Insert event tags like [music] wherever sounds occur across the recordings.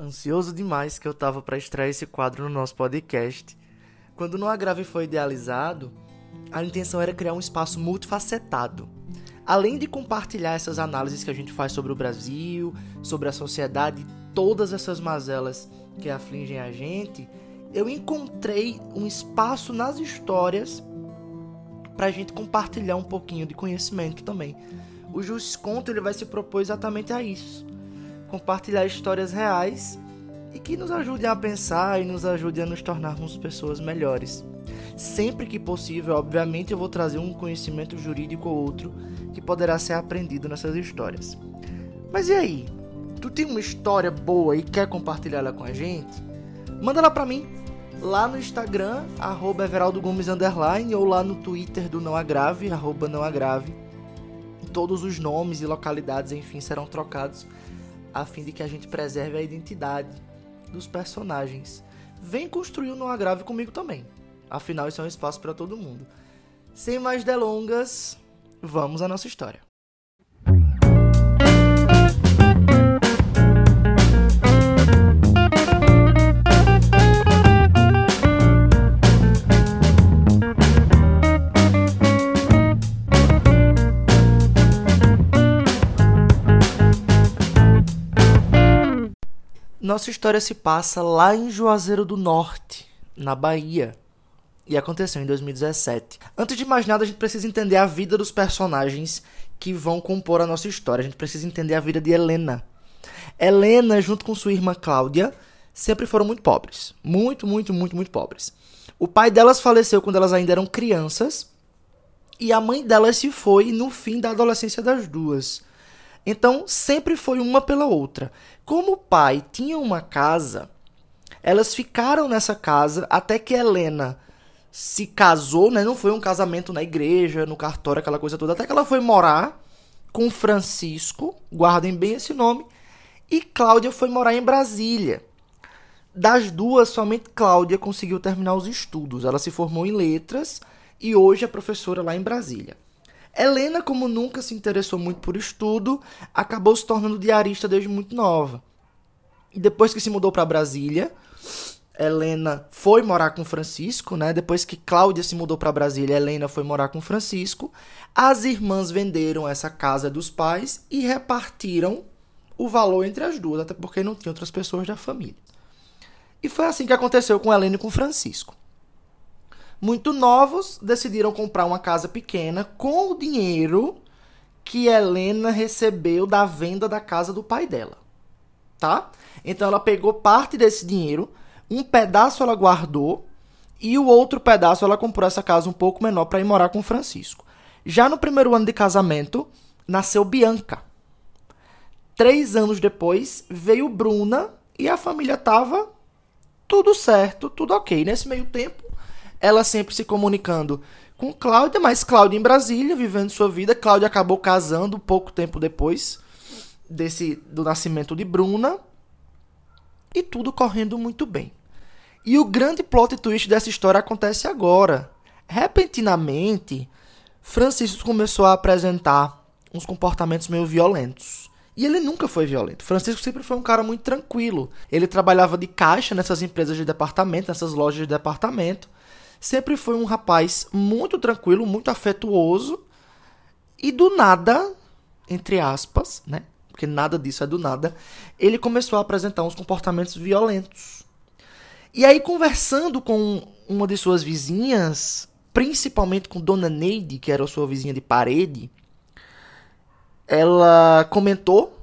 Ansioso demais que eu tava para estrear esse quadro no nosso podcast. Quando No Agrave foi idealizado, a intenção era criar um espaço multifacetado. Além de compartilhar essas análises que a gente faz sobre o Brasil, sobre a sociedade, todas essas mazelas que afligem a gente, eu encontrei um espaço nas histórias para a gente compartilhar um pouquinho de conhecimento também. O Jus Conto ele vai se propor exatamente a isso compartilhar histórias reais e que nos ajudem a pensar e nos ajudem a nos tornarmos pessoas melhores. Sempre que possível, obviamente, eu vou trazer um conhecimento jurídico ou outro que poderá ser aprendido nessas histórias. Mas e aí? Tu tem uma história boa e quer compartilhar ela com a gente? Manda ela pra mim lá no Instagram, arroba Everaldo Gomes Underline, ou lá no Twitter do Não Agrave, arroba Não Agrave. Todos os nomes e localidades, enfim, serão trocados a fim de que a gente preserve a identidade dos personagens. Vem construir o No Agrave comigo também. Afinal, isso é um espaço para todo mundo. Sem mais delongas, vamos à nossa história. Nossa história se passa lá em Juazeiro do Norte, na Bahia. E aconteceu em 2017. Antes de mais nada, a gente precisa entender a vida dos personagens que vão compor a nossa história. A gente precisa entender a vida de Helena. Helena, junto com sua irmã Cláudia, sempre foram muito pobres. Muito, muito, muito, muito pobres. O pai delas faleceu quando elas ainda eram crianças. E a mãe delas se foi no fim da adolescência das duas. Então, sempre foi uma pela outra. Como o pai tinha uma casa, elas ficaram nessa casa até que Helena se casou, né? Não foi um casamento na igreja, no cartório, aquela coisa toda, até que ela foi morar com Francisco, guardem bem esse nome, e Cláudia foi morar em Brasília. Das duas, somente Cláudia conseguiu terminar os estudos. Ela se formou em letras e hoje é professora lá em Brasília. Helena, como nunca se interessou muito por estudo, acabou se tornando diarista desde muito nova. E depois que se mudou para Brasília, Helena foi morar com Francisco, né? Depois que Cláudia se mudou para Brasília, Helena foi morar com Francisco. As irmãs venderam essa casa dos pais e repartiram o valor entre as duas, até porque não tinha outras pessoas da família. E foi assim que aconteceu com Helena e com Francisco muito novos, decidiram comprar uma casa pequena com o dinheiro que Helena recebeu da venda da casa do pai dela. Tá? Então ela pegou parte desse dinheiro, um pedaço ela guardou e o outro pedaço ela comprou essa casa um pouco menor para ir morar com Francisco. Já no primeiro ano de casamento, nasceu Bianca. Três anos depois, veio Bruna e a família tava tudo certo, tudo ok. Nesse meio tempo, ela sempre se comunicando com Cláudia, mas Cláudia em Brasília, vivendo sua vida. Cláudia acabou casando pouco tempo depois desse do nascimento de Bruna. E tudo correndo muito bem. E o grande plot twist dessa história acontece agora. Repentinamente, Francisco começou a apresentar uns comportamentos meio violentos. E ele nunca foi violento. Francisco sempre foi um cara muito tranquilo. Ele trabalhava de caixa nessas empresas de departamento, nessas lojas de departamento sempre foi um rapaz muito tranquilo, muito afetuoso e do nada, entre aspas, né? Porque nada disso é do nada, ele começou a apresentar uns comportamentos violentos. E aí, conversando com uma de suas vizinhas, principalmente com Dona Neide, que era sua vizinha de parede, ela comentou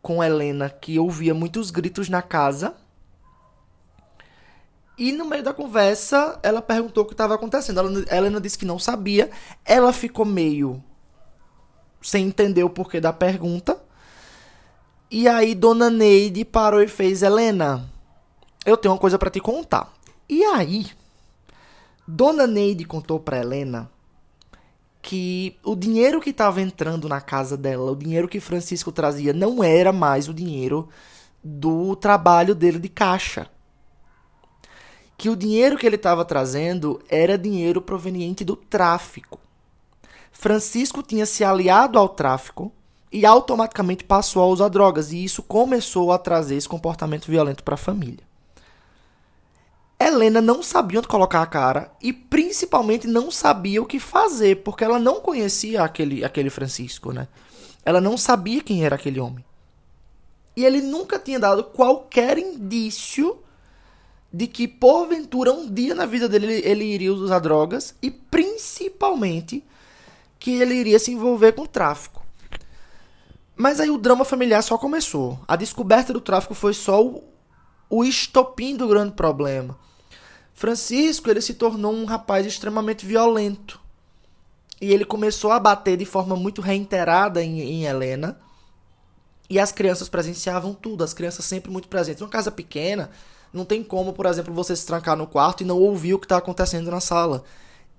com Helena que ouvia muitos gritos na casa e no meio da conversa, ela perguntou o que estava acontecendo. Ela, Helena disse que não sabia. Ela ficou meio sem entender o porquê da pergunta. E aí, Dona Neide parou e fez: Helena, eu tenho uma coisa para te contar. E aí, Dona Neide contou para Helena que o dinheiro que estava entrando na casa dela, o dinheiro que Francisco trazia, não era mais o dinheiro do trabalho dele de caixa que o dinheiro que ele estava trazendo era dinheiro proveniente do tráfico. Francisco tinha se aliado ao tráfico e automaticamente passou a usar drogas. E isso começou a trazer esse comportamento violento para a família. Helena não sabia onde colocar a cara e principalmente não sabia o que fazer, porque ela não conhecia aquele, aquele Francisco, né? Ela não sabia quem era aquele homem. E ele nunca tinha dado qualquer indício de que, porventura, um dia na vida dele ele iria usar drogas e principalmente que ele iria se envolver com tráfico. Mas aí o drama familiar só começou. A descoberta do tráfico foi só o, o estopim do grande problema. Francisco ele se tornou um rapaz extremamente violento. E ele começou a bater de forma muito reiterada em, em Helena. E as crianças presenciavam tudo, as crianças sempre muito presentes. Uma casa pequena, não tem como, por exemplo, você se trancar no quarto e não ouvir o que está acontecendo na sala.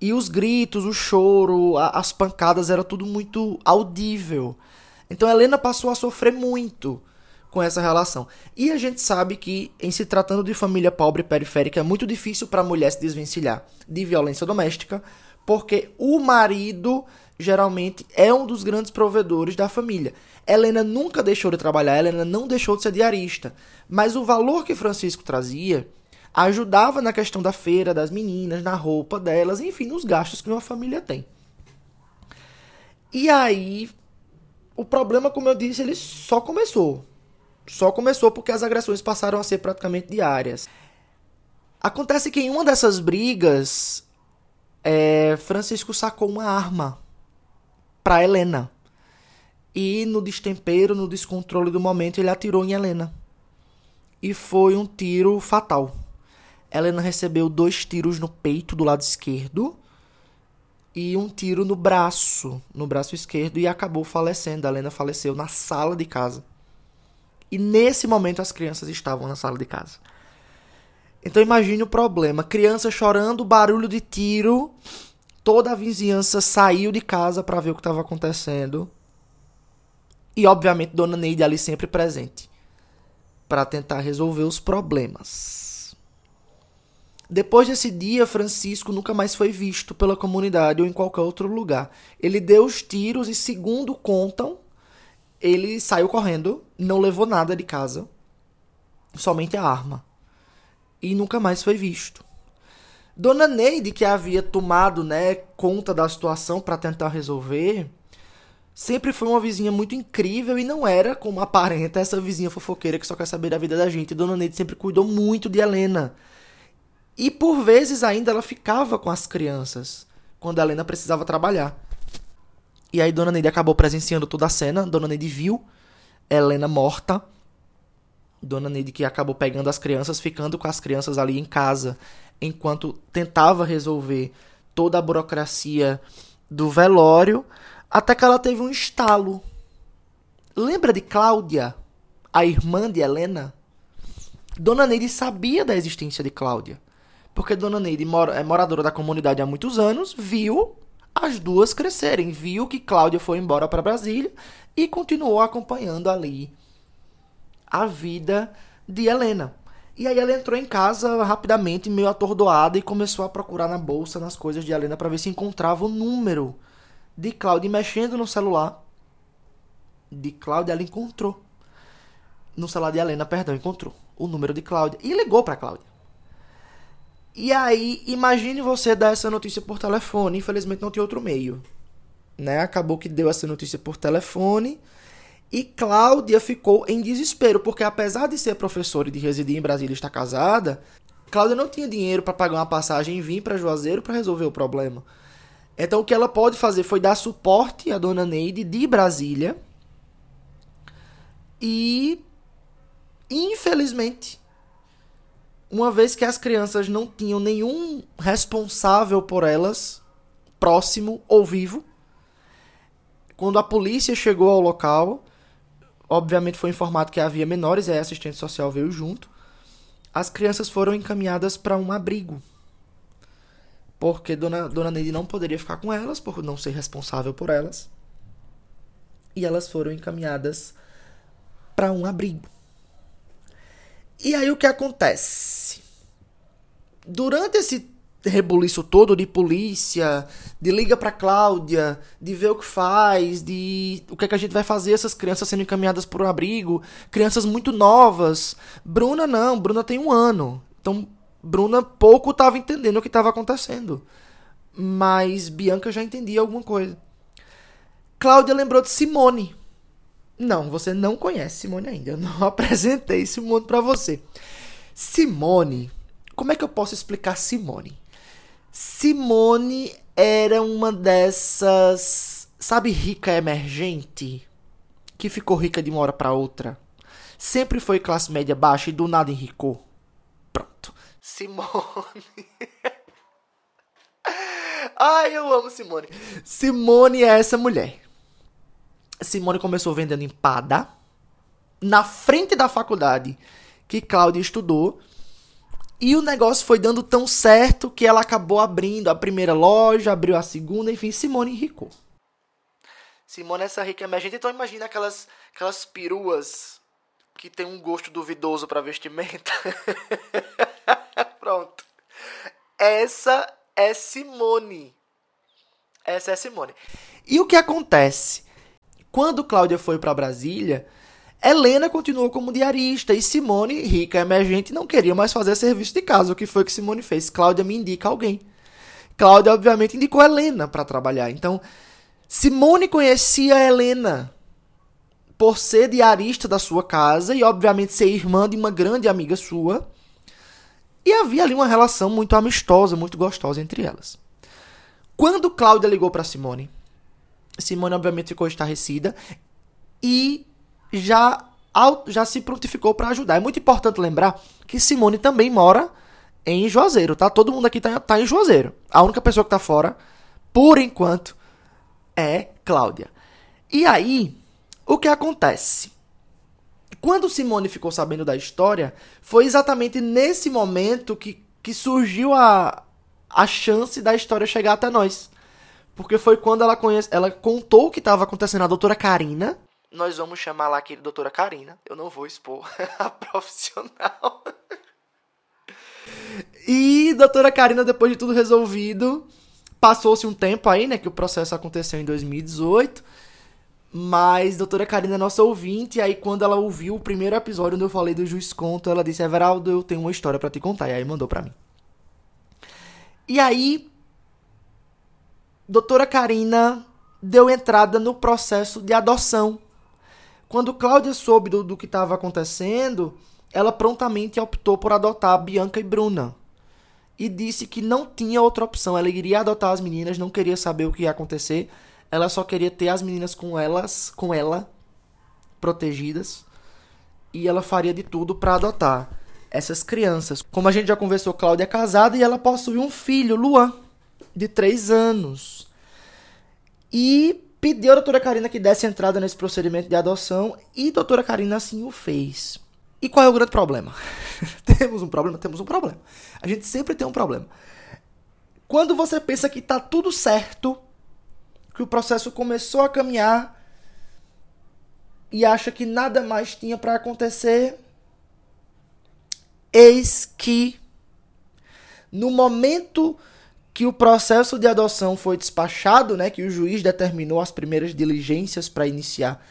E os gritos, o choro, a, as pancadas, era tudo muito audível. Então Helena passou a sofrer muito com essa relação. E a gente sabe que, em se tratando de família pobre periférica, é muito difícil para a mulher se desvencilhar de violência doméstica, porque o marido geralmente é um dos grandes provedores da família. Helena nunca deixou de trabalhar, Helena não deixou de ser diarista, mas o valor que Francisco trazia ajudava na questão da feira das meninas, na roupa delas, enfim, nos gastos que uma família tem. E aí, o problema, como eu disse, ele só começou. Só começou porque as agressões passaram a ser praticamente diárias. Acontece que em uma dessas brigas, é, Francisco sacou uma arma para Helena. E no destempero, no descontrole do momento, ele atirou em Helena. E foi um tiro fatal. Helena recebeu dois tiros no peito do lado esquerdo e um tiro no braço, no braço esquerdo, e acabou falecendo. A Helena faleceu na sala de casa. E nesse momento as crianças estavam na sala de casa. Então imagine o problema: criança chorando, barulho de tiro, toda a vizinhança saiu de casa para ver o que estava acontecendo. E obviamente Dona Neide ali sempre presente para tentar resolver os problemas. Depois desse dia, Francisco nunca mais foi visto pela comunidade ou em qualquer outro lugar. Ele deu os tiros e, segundo contam, ele saiu correndo, não levou nada de casa, somente a arma. E nunca mais foi visto. Dona Neide, que havia tomado né, conta da situação para tentar resolver, sempre foi uma vizinha muito incrível e não era, como aparenta, essa vizinha fofoqueira que só quer saber da vida da gente. Dona Neide sempre cuidou muito de Helena. E por vezes ainda ela ficava com as crianças, quando a Helena precisava trabalhar. E aí Dona Neide acabou presenciando toda a cena. Dona Neide viu Helena morta. Dona Neide que acabou pegando as crianças, ficando com as crianças ali em casa, enquanto tentava resolver toda a burocracia do velório, até que ela teve um estalo. Lembra de Cláudia, a irmã de Helena? Dona Neide sabia da existência de Cláudia. Porque Dona Neide é moradora da comunidade há muitos anos, viu as duas crescerem. Viu que Cláudia foi embora para Brasília e continuou acompanhando ali a vida de Helena. E aí ela entrou em casa rapidamente, meio atordoada, e começou a procurar na bolsa, nas coisas de Helena, para ver se encontrava o número de Cláudia. Mexendo no celular de Cláudia, ela encontrou. No celular de Helena, perdão, encontrou o número de Cláudia. E ligou para Cláudia. E aí, imagine você dar essa notícia por telefone. Infelizmente não tinha outro meio. Né? Acabou que deu essa notícia por telefone. E Cláudia ficou em desespero, porque apesar de ser professora e de residir em Brasília e estar casada, Cláudia não tinha dinheiro para pagar uma passagem e vir para Juazeiro para resolver o problema. Então o que ela pode fazer foi dar suporte à dona Neide de Brasília. E infelizmente uma vez que as crianças não tinham nenhum responsável por elas, próximo ou vivo. Quando a polícia chegou ao local, obviamente foi informado que havia menores e a assistente social veio junto. As crianças foram encaminhadas para um abrigo. Porque Dona, Dona Neide não poderia ficar com elas, por não ser responsável por elas. E elas foram encaminhadas para um abrigo. E aí o que acontece? Durante esse rebuliço todo de polícia, de liga pra Cláudia, de ver o que faz, de o que, é que a gente vai fazer essas crianças sendo encaminhadas por um abrigo, crianças muito novas. Bruna não, Bruna tem um ano. Então, Bruna pouco estava entendendo o que estava acontecendo. Mas Bianca já entendia alguma coisa. Cláudia lembrou de Simone. Não, você não conhece Simone ainda. Eu não [laughs] apresentei Simone para você. Simone, como é que eu posso explicar Simone? Simone era uma dessas, sabe, rica emergente que ficou rica de uma hora para outra. Sempre foi classe média baixa e do nada enricou. Simone. [laughs] Ai, eu amo Simone. Simone é essa mulher. Simone começou vendendo empada na frente da faculdade que Cláudia estudou. E o negócio foi dando tão certo que ela acabou abrindo a primeira loja, abriu a segunda, enfim, Simone enricou. Simone é essa rica emergente, então imagina aquelas, aquelas peruas que tem um gosto duvidoso para vestimenta. [laughs] Pronto. Essa é Simone. Essa é Simone. E o que acontece? Quando Cláudia foi para Brasília, Helena continuou como diarista e Simone, rica emergente, não queria mais fazer serviço de casa. O que foi que Simone fez? Cláudia me indica alguém. Cláudia, obviamente, indicou Helena para trabalhar. Então, Simone conhecia Helena por ser diarista da sua casa e, obviamente, ser irmã de uma grande amiga sua. E havia ali uma relação muito amistosa, muito gostosa entre elas. Quando Cláudia ligou para Simone, Simone obviamente ficou estarrecida e já, já se prontificou para ajudar. É muito importante lembrar que Simone também mora em Juazeiro, tá? Todo mundo aqui tá, tá em Juazeiro. A única pessoa que tá fora, por enquanto, é Cláudia. E aí, o que acontece? Quando Simone ficou sabendo da história, foi exatamente nesse momento que, que surgiu a, a chance da história chegar até nós. Porque foi quando ela, conhece, ela contou o que estava acontecendo à doutora Karina. Nós vamos chamar lá aqui de doutora Karina. Eu não vou expor [laughs] a profissional. e doutora Karina, depois de tudo resolvido, passou-se um tempo aí, né? Que o processo aconteceu em 2018. Mas doutora Karina é nossa ouvinte, e aí quando ela ouviu o primeiro episódio onde eu falei do Juiz Conto, ela disse, Everaldo, eu tenho uma história para te contar. E aí mandou para mim. E aí, doutora Karina deu entrada no processo de adoção. Quando Cláudia soube do, do que estava acontecendo, ela prontamente optou por adotar Bianca e Bruna. E disse que não tinha outra opção. Ela iria adotar as meninas, não queria saber o que ia acontecer. Ela só queria ter as meninas com elas, com ela, protegidas. E ela faria de tudo para adotar essas crianças. Como a gente já conversou, Cláudia é casada e ela possui um filho, Luan de três anos. E pediu à doutora Karina que desse entrada nesse procedimento de adoção e a doutora Karina assim o fez. E qual é o grande problema? [laughs] temos um problema? Temos um problema. A gente sempre tem um problema. Quando você pensa que está tudo certo, que o processo começou a caminhar e acha que nada mais tinha para acontecer, eis que no momento que o processo de adoção foi despachado, né, que o juiz determinou as primeiras diligências para iniciar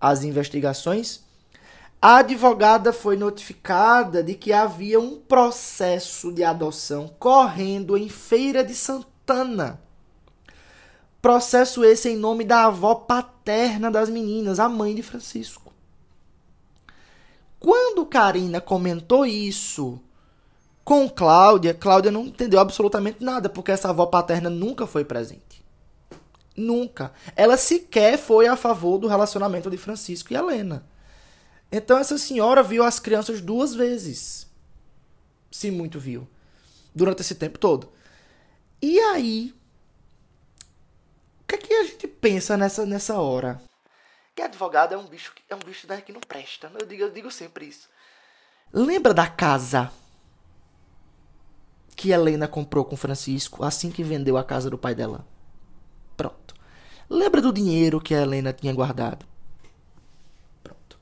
as investigações, a advogada foi notificada de que havia um processo de adoção correndo em Feira de Santana. Processo esse em nome da avó paterna das meninas, a mãe de Francisco. Quando Karina comentou isso com Cláudia, Cláudia não entendeu absolutamente nada, porque essa avó paterna nunca foi presente. Nunca. Ela sequer foi a favor do relacionamento de Francisco e Helena. Então essa senhora viu as crianças duas vezes. Se muito viu. Durante esse tempo todo. E aí. O que é que a gente pensa nessa, nessa hora? Que advogado é um bicho, é um bicho que não presta. Eu digo, eu digo sempre isso. Lembra da casa que Helena comprou com Francisco assim que vendeu a casa do pai dela. Pronto. Lembra do dinheiro que a Helena tinha guardado? Pronto.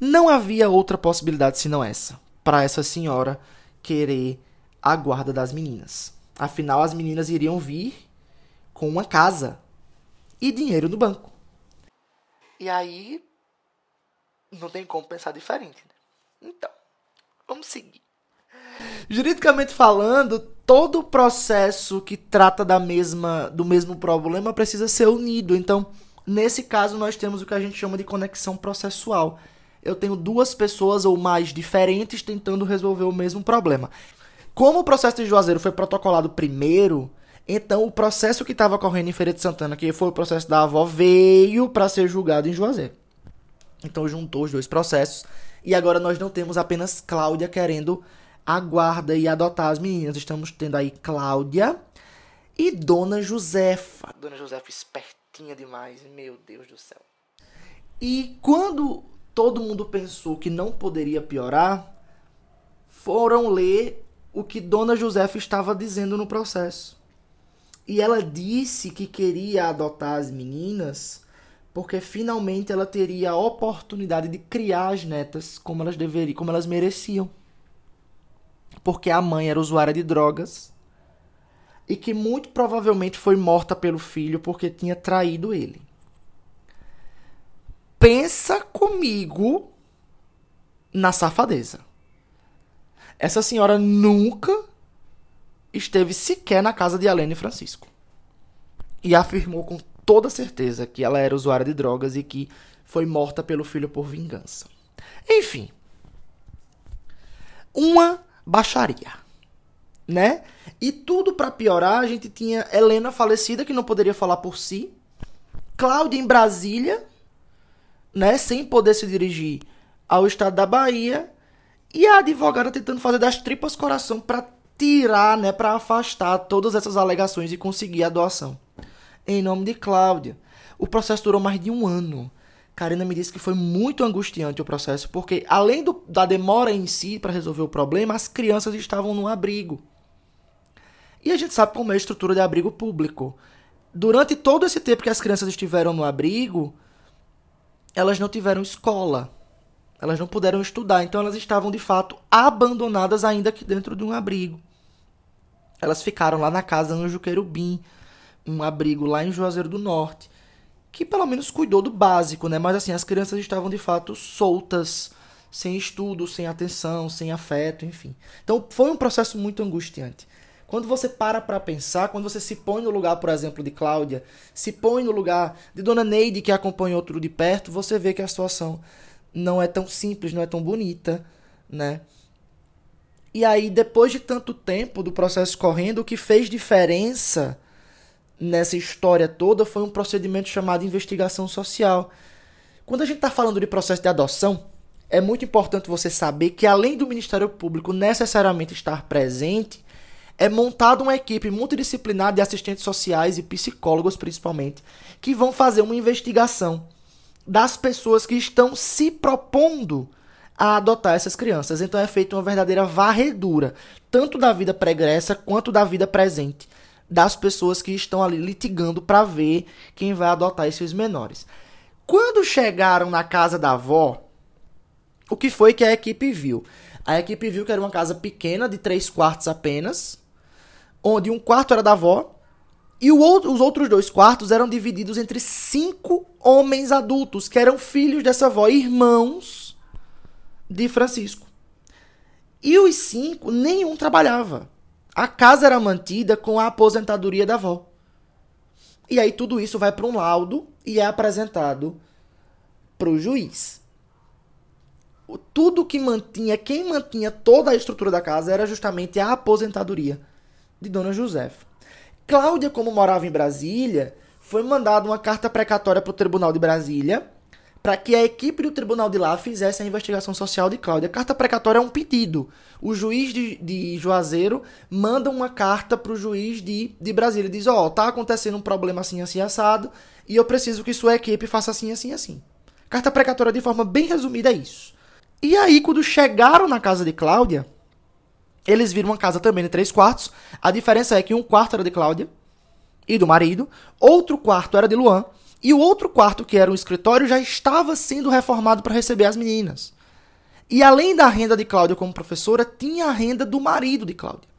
Não havia outra possibilidade senão essa, para essa senhora querer a guarda das meninas. Afinal, as meninas iriam vir com uma casa e dinheiro no banco. E aí, não tem como pensar diferente. Né? Então, vamos seguir. Juridicamente falando, todo o processo que trata da mesma, do mesmo problema precisa ser unido. Então, nesse caso, nós temos o que a gente chama de conexão processual. Eu tenho duas pessoas ou mais diferentes tentando resolver o mesmo problema. Como o processo de Juazeiro foi protocolado primeiro, então o processo que estava correndo em Feira de Santana, que foi o processo da avó, veio para ser julgado em Juazeiro. Então juntou os dois processos e agora nós não temos apenas Cláudia querendo a guarda e adotar as meninas. Estamos tendo aí Cláudia e Dona Josefa. Dona Josefa espertinha demais, meu Deus do céu. E quando todo mundo pensou que não poderia piorar, foram ler o que Dona Josefa estava dizendo no processo. E ela disse que queria adotar as meninas porque finalmente ela teria a oportunidade de criar as netas como elas deveriam, como elas mereciam. Porque a mãe era usuária de drogas e que muito provavelmente foi morta pelo filho porque tinha traído ele. Pensa comigo na safadeza. Essa senhora nunca esteve sequer na casa de Helene Francisco. E afirmou com toda certeza que ela era usuária de drogas e que foi morta pelo filho por vingança. Enfim. Uma baixaria, né? E tudo para piorar, a gente tinha Helena falecida que não poderia falar por si, Cláudia em Brasília, né, sem poder se dirigir ao estado da Bahia, e a advogada tentando fazer das tripas coração para tirar, né, para afastar todas essas alegações e conseguir a doação. Em nome de Cláudia. O processo durou mais de um ano. Karina me disse que foi muito angustiante o processo, porque além do, da demora em si para resolver o problema, as crianças estavam no abrigo. E a gente sabe como é a estrutura de abrigo público. Durante todo esse tempo que as crianças estiveram no abrigo, elas não tiveram escola. Elas não puderam estudar, então elas estavam de fato abandonadas ainda aqui dentro de um abrigo. Elas ficaram lá na casa Anjo Querubim, um abrigo lá em Juazeiro do Norte, que pelo menos cuidou do básico, né? Mas assim, as crianças estavam de fato soltas, sem estudo, sem atenção, sem afeto, enfim. Então foi um processo muito angustiante. Quando você para para pensar, quando você se põe no lugar, por exemplo, de Cláudia, se põe no lugar de Dona Neide, que acompanhou tudo de perto, você vê que a situação não é tão simples, não é tão bonita, né? E aí, depois de tanto tempo do processo correndo, o que fez diferença nessa história toda foi um procedimento chamado investigação social. Quando a gente está falando de processo de adoção, é muito importante você saber que, além do Ministério Público necessariamente estar presente, é montada uma equipe multidisciplinar de assistentes sociais e psicólogos, principalmente, que vão fazer uma investigação das pessoas que estão se propondo a adotar essas crianças. Então é feita uma verdadeira varredura, tanto da vida pregressa quanto da vida presente das pessoas que estão ali litigando para ver quem vai adotar esses menores. Quando chegaram na casa da avó, o que foi que a equipe viu? A equipe viu que era uma casa pequena, de três quartos apenas, onde um quarto era da avó e outro, os outros dois quartos eram divididos entre cinco homens adultos, que eram filhos dessa avó, irmãos de Francisco. E os cinco, nenhum trabalhava. A casa era mantida com a aposentadoria da avó. E aí tudo isso vai para um laudo e é apresentado para o juiz. Tudo que mantinha, quem mantinha toda a estrutura da casa era justamente a aposentadoria de Dona Josefa. Cláudia, como morava em Brasília, foi mandada uma carta precatória para o Tribunal de Brasília para que a equipe do tribunal de lá fizesse a investigação social de Cláudia. A carta precatória é um pedido. O juiz de, de Juazeiro manda uma carta para o juiz de, de Brasília. Diz: Ó, oh, tá acontecendo um problema assim, assim, assado, e eu preciso que sua equipe faça assim, assim, assim. Carta precatória, de forma bem resumida, é isso. E aí, quando chegaram na casa de Cláudia, eles viram uma casa também de três quartos. A diferença é que um quarto era de Cláudia e do marido, outro quarto era de Luan e o outro quarto, que era um escritório, já estava sendo reformado para receber as meninas. E além da renda de Cláudia como professora, tinha a renda do marido de Cláudia.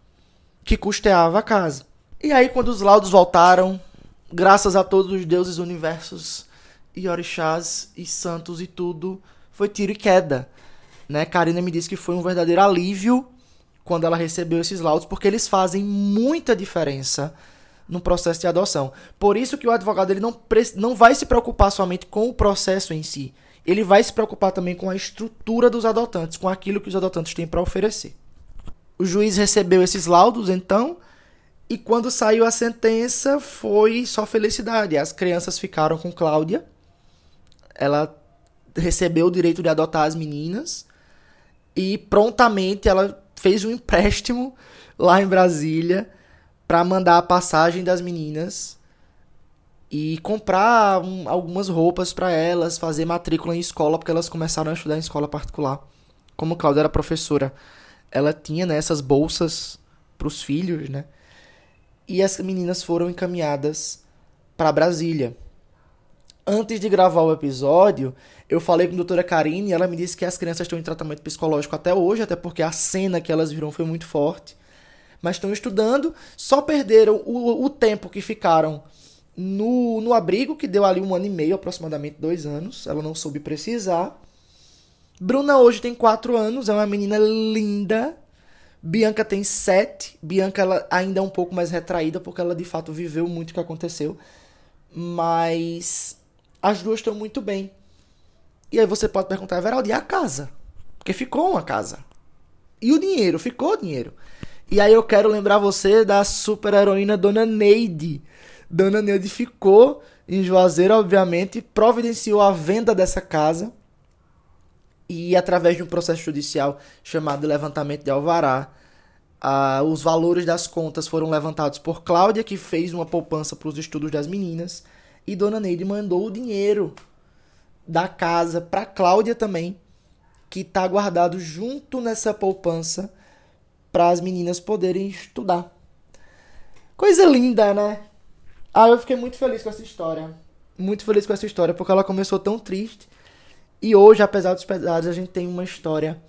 que custeava a casa. E aí, quando os laudos voltaram, graças a todos os deuses universos e orixás e santos e tudo, foi tiro e queda. Né? Karina me disse que foi um verdadeiro alívio quando ela recebeu esses laudos, porque eles fazem muita diferença no processo de adoção. Por isso que o advogado ele não, não vai se preocupar somente com o processo em si. Ele vai se preocupar também com a estrutura dos adotantes, com aquilo que os adotantes têm para oferecer. O juiz recebeu esses laudos, então, e quando saiu a sentença, foi só felicidade. As crianças ficaram com Cláudia. Ela recebeu o direito de adotar as meninas. E prontamente ela fez um empréstimo lá em Brasília para mandar a passagem das meninas e comprar um, algumas roupas para elas, fazer matrícula em escola, porque elas começaram a estudar em escola particular. Como Cláudia era professora, ela tinha né, essas bolsas para os filhos, né? E as meninas foram encaminhadas para Brasília. Antes de gravar o episódio, eu falei com a doutora Karine e ela me disse que as crianças estão em tratamento psicológico até hoje, até porque a cena que elas viram foi muito forte. Mas estão estudando, só perderam o, o tempo que ficaram no, no abrigo, que deu ali um ano e meio, aproximadamente dois anos. Ela não soube precisar. Bruna hoje tem quatro anos, é uma menina linda. Bianca tem sete. Bianca ela ainda é um pouco mais retraída, porque ela de fato viveu muito o que aconteceu. Mas as duas estão muito bem. E aí você pode perguntar, Veraldi, e a casa? Porque ficou uma casa. E o dinheiro? Ficou dinheiro. E aí eu quero lembrar você da super heroína Dona Neide. Dona Neide ficou em Juazeiro, obviamente, providenciou a venda dessa casa e através de um processo judicial chamado levantamento de alvará, os valores das contas foram levantados por Cláudia, que fez uma poupança para os estudos das meninas, e Dona Neide mandou o dinheiro da casa para Cláudia também, que está guardado junto nessa poupança para as meninas poderem estudar. Coisa linda, né? Ah, eu fiquei muito feliz com essa história. Muito feliz com essa história, porque ela começou tão triste. E hoje, apesar dos pesares, a gente tem uma história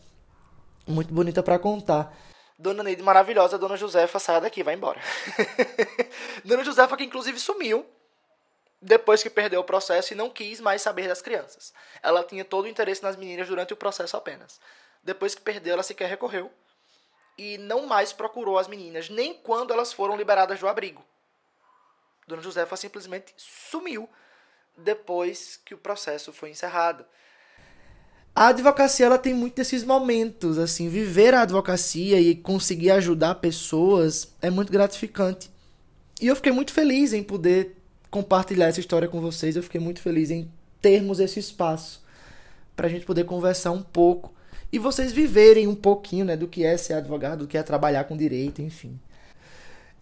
muito bonita para contar. Dona Neide maravilhosa, Dona Josefa, saia daqui, vai embora. [laughs] Dona Josefa que inclusive sumiu depois que perdeu o processo e não quis mais saber das crianças. Ela tinha todo o interesse nas meninas durante o processo apenas. Depois que perdeu, ela sequer recorreu e não mais procurou as meninas, nem quando elas foram liberadas do abrigo. Dona Josefa simplesmente sumiu depois que o processo foi encerrado. A advocacia ela tem muito desses momentos, assim, viver a advocacia e conseguir ajudar pessoas é muito gratificante. E eu fiquei muito feliz em poder compartilhar essa história com vocês. Eu fiquei muito feliz em termos esse espaço para a gente poder conversar um pouco e vocês viverem um pouquinho, né, do que é ser advogado, do que é trabalhar com direito, enfim.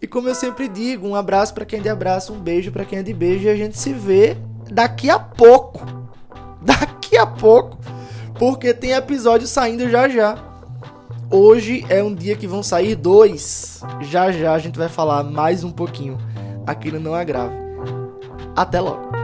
E como eu sempre digo, um abraço para quem é de abraço, um beijo para quem é de beijo e a gente se vê daqui a pouco. [laughs] Daqui a pouco, porque tem episódio saindo já já. Hoje é um dia que vão sair dois. Já já a gente vai falar mais um pouquinho. Aquilo não é grave. Até logo.